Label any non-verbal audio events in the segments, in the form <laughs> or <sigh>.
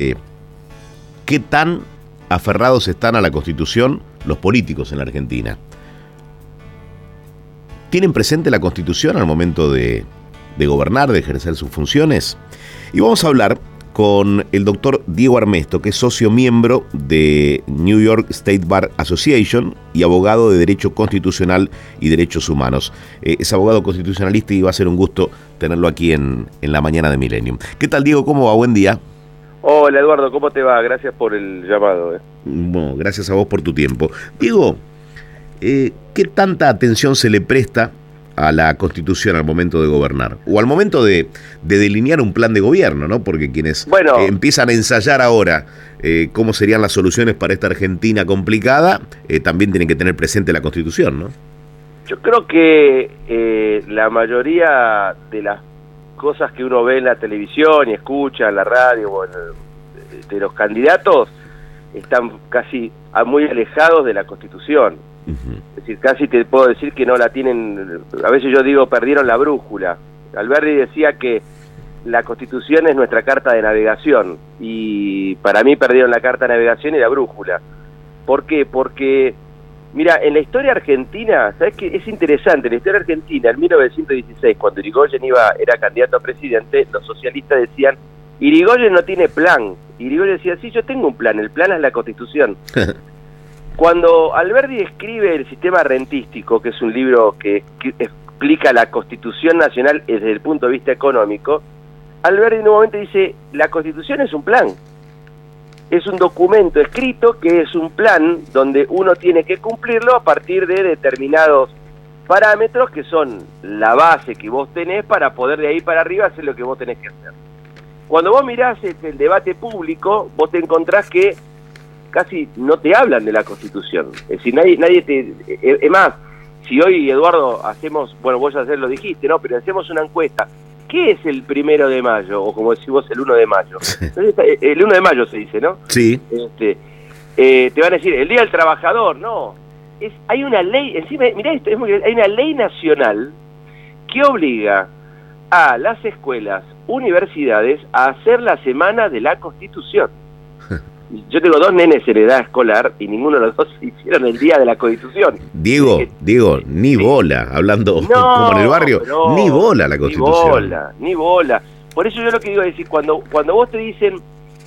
Eh, ¿Qué tan aferrados están a la Constitución los políticos en la Argentina? ¿Tienen presente la Constitución al momento de, gobernar, de ejercer sus funciones? Y vamos a hablar con el doctor Diego Armesto, que es socio miembro de New York State Bar Association y abogado de Derecho Constitucional y Derechos Humanos. Eh, es abogado constitucionalista y va a ser un gusto tenerlo aquí en, en la mañana de Millennium. ¿Qué tal, Diego? ¿Cómo va? Buen día. Hola Eduardo, ¿cómo te va? Gracias por el llamado. Eh. Bueno, gracias a vos por tu tiempo. Diego, eh, ¿qué tanta atención se le presta a la Constitución al momento de gobernar? O al momento de, delinear un plan de gobierno, ¿no? Porque quienes bueno, eh, empiezan a ensayar ahora eh, cómo serían las soluciones para esta Argentina complicada, eh, también tienen que tener presente la Constitución, ¿no? Yo creo que la mayoría de las cosas que uno ve en la televisión y escucha en la radio o de los candidatos están casi muy alejados de la Constitución. Es decir, casi te puedo decir que no la tienen, a veces yo digo, perdieron la brújula. Alberti decía que la Constitución es nuestra carta de navegación y para mí perdieron la carta de navegación y la brújula. ¿Por qué? Porque, mira, en la historia argentina, ¿sabes qué? Es interesante, en la historia argentina, en 1916, cuando Irigoyen iba, era candidato a presidente, los socialistas decían, Irigoyen no tiene plan. Irigoyen decía, sí, yo tengo un plan, el plan es la Constitución. <laughs> Cuando Alberti escribe el sistema rentístico, que es un libro que, explica la Constitución Nacional desde el punto de vista económico, Alberti en un momento dice, la Constitución es un plan, es un documento escrito que es un plan donde uno tiene que cumplirlo a partir de determinados parámetros que son la base que vos tenés para poder de ahí para arriba hacer lo que vos tenés que hacer. Cuando vos mirás el debate público, vos te encontrás que casi no te hablan de la Constitución. Es decir, nadie, nadie te... Eh, es más, si hoy, Eduardo, hacemos, bueno, vos ya lo dijiste, ¿no? Pero hacemos una encuesta. ¿Qué es el primero de mayo? O como decís vos, el 1 de mayo. <laughs> Eh, el 1 de mayo se dice, ¿no? Sí. Este, eh, te van a decir, el Día del Trabajador, no. Es, hay una ley, encima, mirá esto, es muy, hay una ley nacional que obliga a las escuelas, universidades, a hacer la semana de la Constitución. Yo tengo dos nenes en edad escolar y ninguno de los dos <laughs> hicieron el día de la Constitución. Diego, Diego, ni bola, hablando <laughs> como en el barrio, ni bola la Constitución. Ni bola, ni bola. Por eso yo lo que digo es decir, cuando, cuando vos te dicen,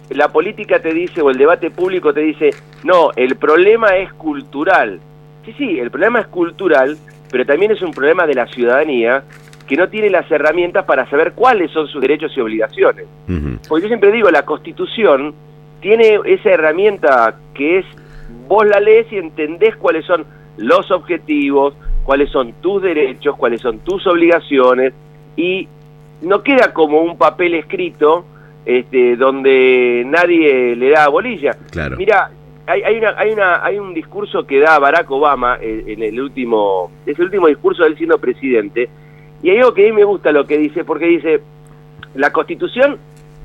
la política te dice, o el debate público te dice, no, el problema es cultural. Sí, sí, el problema es cultural, pero también es un problema de la ciudadanía que no tiene las herramientas para saber cuáles son sus derechos y obligaciones. Porque yo siempre digo, la Constitución tiene esa herramienta que es, vos la lees y entendés cuáles son los objetivos, cuáles son tus derechos, cuáles son tus obligaciones, y no queda como un papel escrito este, donde nadie le da bolilla. Claro. Mira, hay, hay, una, hay, una, hay un discurso que da Barack Obama en, en, el último, es el último discurso de él siendo presidente, y hay algo que a mí me gusta lo que dice, porque dice, la constitución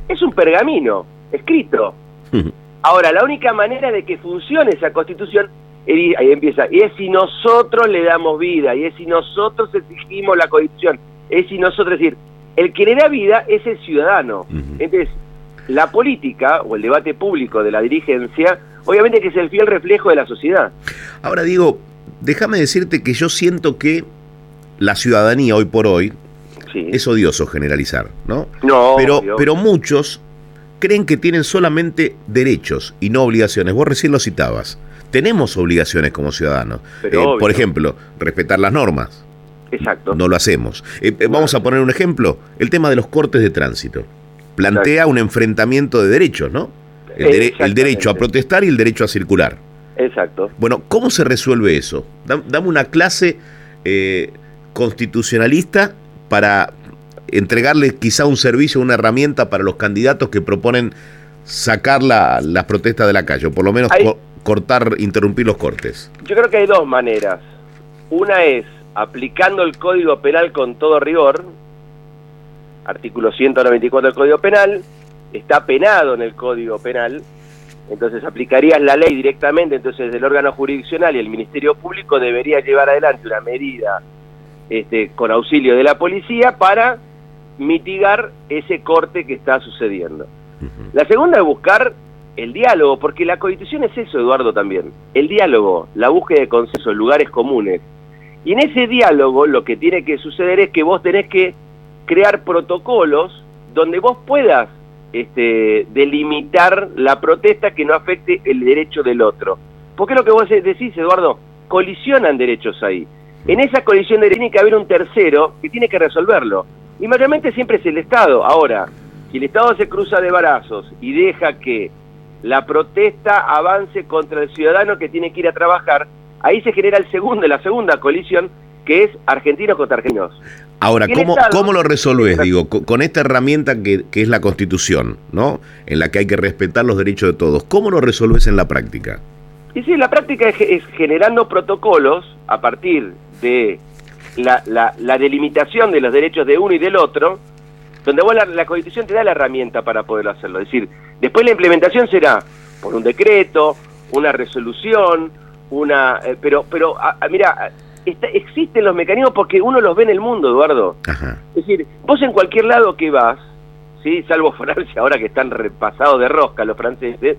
es un pergamino escrito, <laughs> Ahora, la única manera de que funcione esa constitución, ahí empieza, y es si nosotros le damos vida, y es si nosotros exigimos la constitución, es si nosotros, es decir, el que le da vida es el ciudadano. Entonces, la política o el debate público de la dirigencia, obviamente que es el fiel reflejo de la sociedad. Ahora digo, déjame decirte que yo siento que la ciudadanía hoy por hoy es odioso generalizar, ¿no? No, pero, pero muchos creen que tienen solamente derechos y no obligaciones. Vos recién lo citabas. Tenemos obligaciones como ciudadanos. Eh, por ejemplo, respetar las normas. Exacto. No lo hacemos. Eh, eh, vamos a poner un ejemplo. El tema de los cortes de tránsito. Plantea un enfrentamiento de derechos, ¿no? El, derecho a protestar y el derecho a circular. Exacto. Bueno, ¿cómo se resuelve eso? Dame una clase constitucionalista para entregarle quizá un servicio, una herramienta para los candidatos que proponen sacar la, las protestas de la calle, o por lo menos cortar, interrumpir los cortes? Yo creo que hay dos maneras. Una es aplicando el Código Penal con todo rigor, artículo 194 del Código Penal, está penado en el Código Penal, entonces aplicarías la ley directamente, entonces el órgano jurisdiccional y el Ministerio Público debería llevar adelante una medida este, con auxilio de la policía para mitigar ese corte que está sucediendo. La segunda es buscar el diálogo, porque la constitución es eso, Eduardo, también. El diálogo, la búsqueda de consenso, lugares comunes. Y en ese diálogo lo que tiene que suceder es que vos tenés que crear protocolos donde vos puedas este, delimitar la protesta que no afecte el derecho del otro. Porque es lo que vos decís, Eduardo, colisionan derechos ahí. En esa colisión de tiene que haber un tercero que tiene que resolverlo. Y mayormente siempre es el Estado. Ahora, si el Estado se cruza de brazos y deja que la protesta avance contra el ciudadano que tiene que ir a trabajar, ahí se genera el segundo, la segunda colisión, que es argentinos contra argentinos. Ahora, ¿cómo, ¿cómo lo resolves? Digo, con, esta herramienta que, que, es la Constitución, ¿no? En la que hay que respetar los derechos de todos. ¿Cómo lo resolves en la práctica? Y sí, la práctica es, generando protocolos a partir de la, la, delimitación de los derechos de uno y del otro, donde vos la, Constitución te da la herramienta para poder hacerlo. Es decir, después la implementación será por un decreto, una resolución, una... Eh, pero, pero mira, existen los mecanismos porque uno los ve en el mundo, Eduardo. Es decir, vos en cualquier lado que vas, ¿sí? salvo Francia <laughs> ahora que están repasados de rosca los franceses,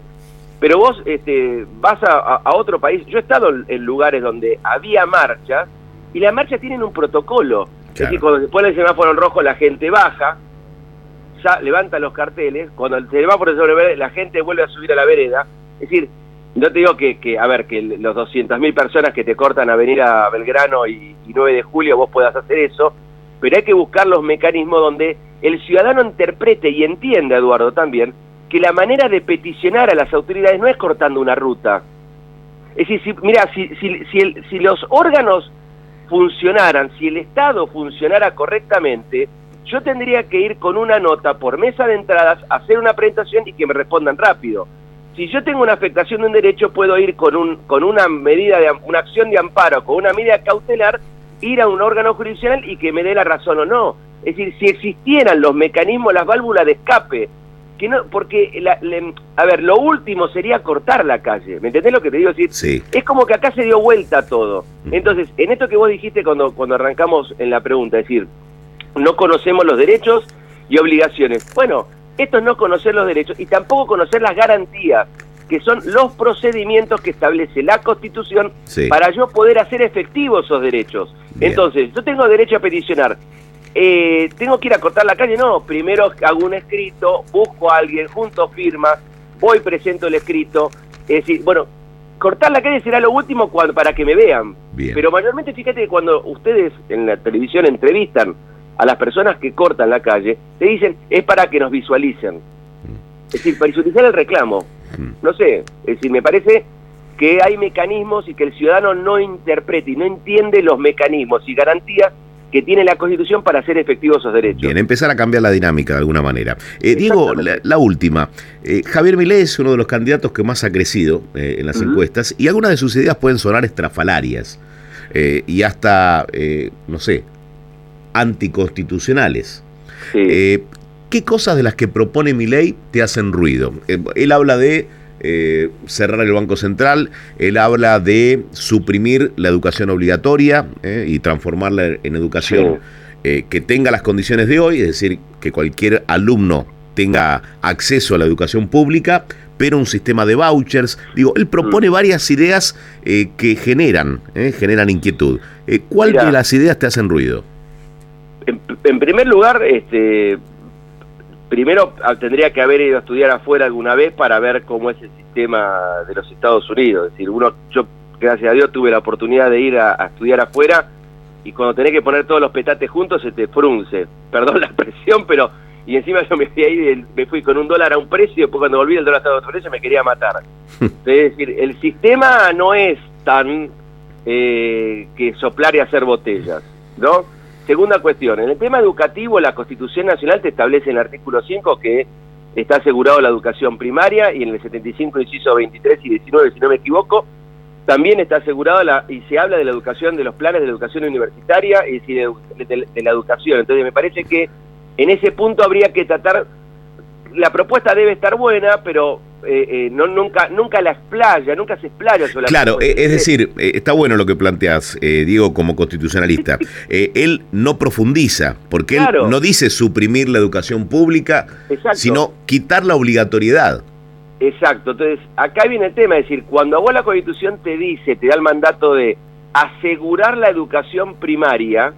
pero vos este, vas a, otro país, yo he estado en lugares donde había marchas y las marchas tienen un protocolo. Es decir, cuando se pone el semáforo en rojo la gente baja, ya levanta los carteles, cuando el semáforo se sobre la gente vuelve a subir a la vereda. Es decir, no te digo que, que a ver, que los 200.000 personas que te cortan a venir a Belgrano y, y 9 de julio vos puedas hacer eso, pero hay que buscar los mecanismos donde el ciudadano interprete y entienda, Eduardo, también, que la manera de peticionar a las autoridades no es cortando una ruta. Es decir, si, mira, si, si, si, los órganos funcionaran, si el Estado funcionara correctamente, yo tendría que ir con una nota por mesa de entradas, hacer una presentación y que me respondan rápido. Si yo tengo una afectación de un derecho, puedo ir con, un, con una medida de una acción de amparo, con una medida cautelar, ir a un órgano jurisdiccional y que me dé la razón o no. Es decir, si existieran los mecanismos, las válvulas de escape que no, porque, la, a ver, lo último sería cortar la calle, ¿me entendés lo que te digo? Es, sí. es como que acá se dio vuelta todo. Entonces, en esto que vos dijiste cuando, cuando arrancamos en la pregunta, es decir, no conocemos los derechos y obligaciones. Bueno, esto es no conocer los derechos y tampoco conocer las garantías, que son los procedimientos que establece la Constitución para yo poder hacer efectivos esos derechos. Entonces, yo tengo derecho a peticionar eh, tengo que ir a cortar la calle, no, primero hago un escrito, busco a alguien, junto firmas, voy, presento el escrito, es decir, bueno, cortar la calle será lo último cuando, para que me vean, pero mayormente fíjate que cuando ustedes en la televisión entrevistan a las personas que cortan la calle, te dicen, es para que nos visualicen, mm. es decir, para visualizar el reclamo, mm. no sé, es decir, me parece que hay mecanismos y que el ciudadano no interprete y no entiende los mecanismos y garantías que tiene la Constitución para hacer efectivos esos derechos. Bien, empezar a cambiar la dinámica de alguna manera. Eh, Diego, la, última. Eh, Javier Milei es uno de los candidatos que más ha crecido eh, en las encuestas y algunas de sus ideas pueden sonar estrafalarias y hasta, no sé, anticonstitucionales. ¿Qué cosas de las que propone Milei te hacen ruido? él habla de eh, cerrar el Banco Central, él habla de suprimir la educación obligatoria eh, y transformarla en educación eh, que tenga las condiciones de hoy, es decir, que cualquier alumno tenga acceso a la educación pública, pero un sistema de vouchers. Digo, él propone mm. varias ideas que generan, generan inquietud. ¿Cuál de las ideas te hacen ruido? En, en primer lugar, este, primero ah, tendría que haber ido a estudiar afuera alguna vez para ver cómo es el sistema de los Estados Unidos. Es decir, uno, yo gracias a Dios tuve la oportunidad de ir a, estudiar afuera y cuando tenés que poner todos los petates juntos se te frunce. <laughs> Perdón la expresión, pero y encima yo me fui ahí, me fui con un dólar a un precio y después cuando volví el dólar estaba a otro precio me quería matar. <laughs> es decir, el sistema no es tan eh, que soplar y hacer botellas, ¿no? Segunda cuestión, en el tema educativo la Constitución Nacional te establece en el artículo 5 que está asegurado la educación primaria y en el 75, inciso 23 y 19, si no me equivoco, también está asegurado la, y se habla de la educación, de los planes de educación universitaria y de, la educación. Entonces me parece que en ese punto habría que tratar la propuesta debe estar buena, pero eh, eh, no nunca nunca la explaya, nunca se explaya sobre la Claro, eh, es decir, está bueno lo que planteas, Diego, como constitucionalista. él no profundiza, porque él no dice suprimir la educación pública, sino quitar la obligatoriedad. Exacto, entonces acá viene el tema, es decir, cuando a vos la constitución te dice, te da el mandato de asegurar la educación primaria,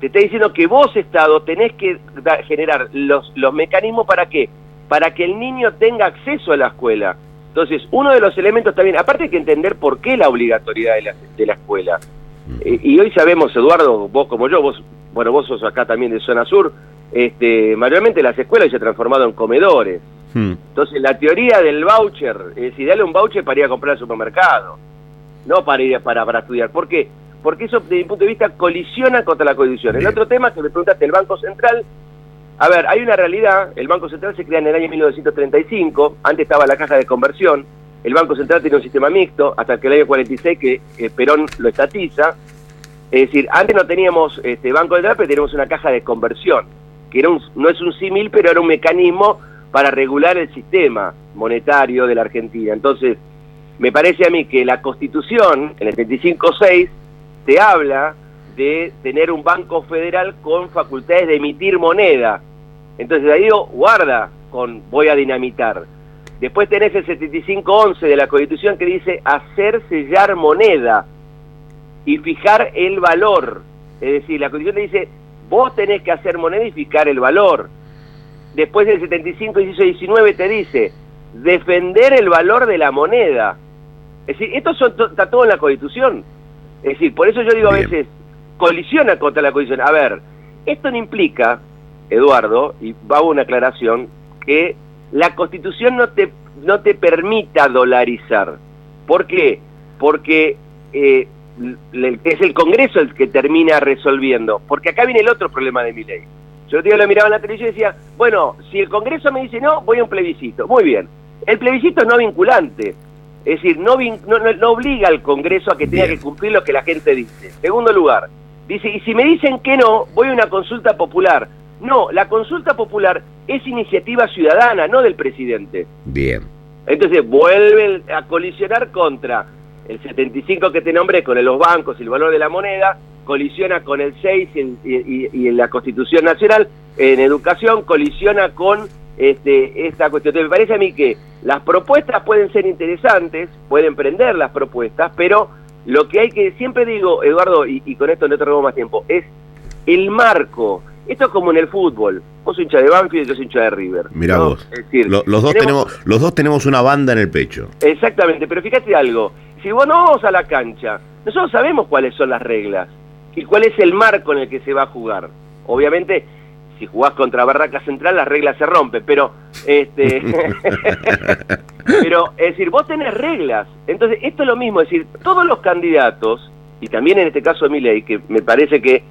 te está diciendo que vos, Estado, tenés que generar los, los mecanismos para qué? Para que el niño tenga acceso a la escuela. Entonces, uno de los elementos también, aparte hay que entender por qué la obligatoriedad de la, de la escuela. Eh, y hoy sabemos, Eduardo, vos como yo, vos, bueno, vos sos acá también de zona sur, este, mayormente las escuelas se han transformado en comedores. Hmm. Entonces, la teoría del voucher, es decir, darle un voucher para ir a comprar al supermercado, no para ir para, para estudiar. ¿Por qué? porque eso, desde mi punto de vista, colisiona contra la Constitución. El otro tema que me preguntaste, el Banco Central, a ver, hay una realidad, el Banco Central se crea en el año 1935, antes estaba la caja de conversión, el Banco Central tiene un sistema mixto, hasta que el año 46 que Perón lo estatiza, es decir, antes no teníamos este Banco Central, pero teníamos una caja de conversión, que era un, no es un símil, pero era un mecanismo para regular el sistema monetario de la Argentina. Entonces, me parece a mí que la Constitución, en el 75.6, se habla de tener un banco federal con facultades de emitir moneda. Entonces ahí digo, guarda con voy a dinamitar. Después tenés el 7511 de la Constitución que dice hacer sellar moneda y fijar el valor. Es decir, la Constitución te dice, vos tenés que hacer moneda y fijar el valor. Después del 75 y 19 te dice, defender el valor de la moneda. Es decir, esto está todo en la Constitución. Es decir, por eso yo digo a veces, colisiona contra la condición. A ver, esto no implica, Eduardo, y va una aclaración, que la Constitución no te, no te permita dolarizar. ¿Por qué? Porque eh, es el Congreso el que termina resolviendo. Porque acá viene el otro problema de mi ley. Yo te lo miraba en la televisión y decía, bueno, si el Congreso me dice no, voy a un plebiscito. Muy bien. El plebiscito es no vinculante. Es decir, no, no, obliga al Congreso a que tenga que cumplir lo que la gente dice. Segundo lugar, dice, y si me dicen que no, voy a una consulta popular. No, la consulta popular es iniciativa ciudadana, no del presidente. Bien. Entonces vuelven a colisionar contra el 75 que te nombré, con los bancos y el valor de la moneda, colisiona con el 6 y, en la Constitución Nacional, en educación colisiona con este, esta cuestión. Entonces, me parece a mí que las propuestas pueden ser interesantes, pueden prender las propuestas, pero lo que hay que, siempre digo, Eduardo, y, con esto no te robo más tiempo, es el marco. Esto es como en el fútbol. Vos sos hincha de Banfield y yo soy hincha de River. Mira vos. Es decir, los, dos tenemos, los dos tenemos una banda en el pecho. Exactamente, pero fíjate algo. Si vos no vamos a la cancha, nosotros sabemos cuáles son las reglas y cuál es el marco en el que se va a jugar. Obviamente, si jugás contra Barraca Central las reglas se rompen, pero este <laughs> pero es decir, vos tenés reglas. Entonces, esto es lo mismo, es decir, todos los candidatos y también en este caso de ley que me parece que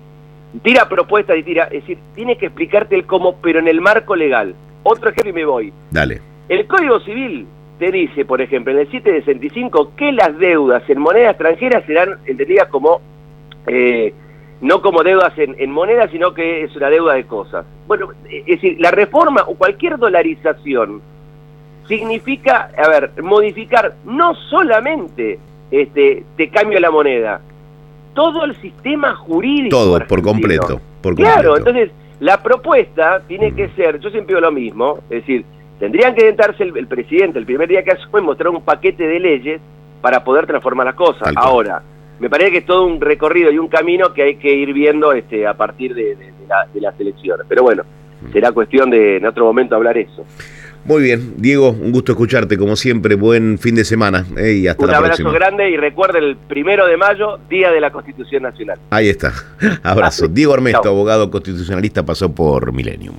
tira propuestas y tira, es decir, tiene que explicarte el cómo, pero en el marco legal. Otro ejemplo y me voy. Dale. El Código Civil te dice, por ejemplo, en el 765 que las deudas en moneda extranjera serán entendidas como eh, no como deudas en, moneda, sino que es una deuda de cosas. Bueno, es decir, la reforma o cualquier dolarización significa, a ver, modificar no solamente este te cambio la moneda, todo el sistema jurídico. Todo, por completo, por Claro, entonces la propuesta tiene que ser, yo siempre digo lo mismo, es decir, tendrían que sentarse el, presidente el primer día que asume mostrar un paquete de leyes para poder transformar las cosas. Ahora, me parece que es todo un recorrido y un camino que hay que ir viendo este, a partir de, las elecciones. Pero bueno, mm. será cuestión de en otro momento hablar eso. Muy bien, Diego, un gusto escucharte, como siempre, buen fin de semana eh, y hasta un la próxima. Un abrazo grande y recuerden el primero de mayo, Día de la Constitución Nacional. Ahí está, <laughs> abrazo. Diego Armesto, abogado constitucionalista, pasó por Millennium.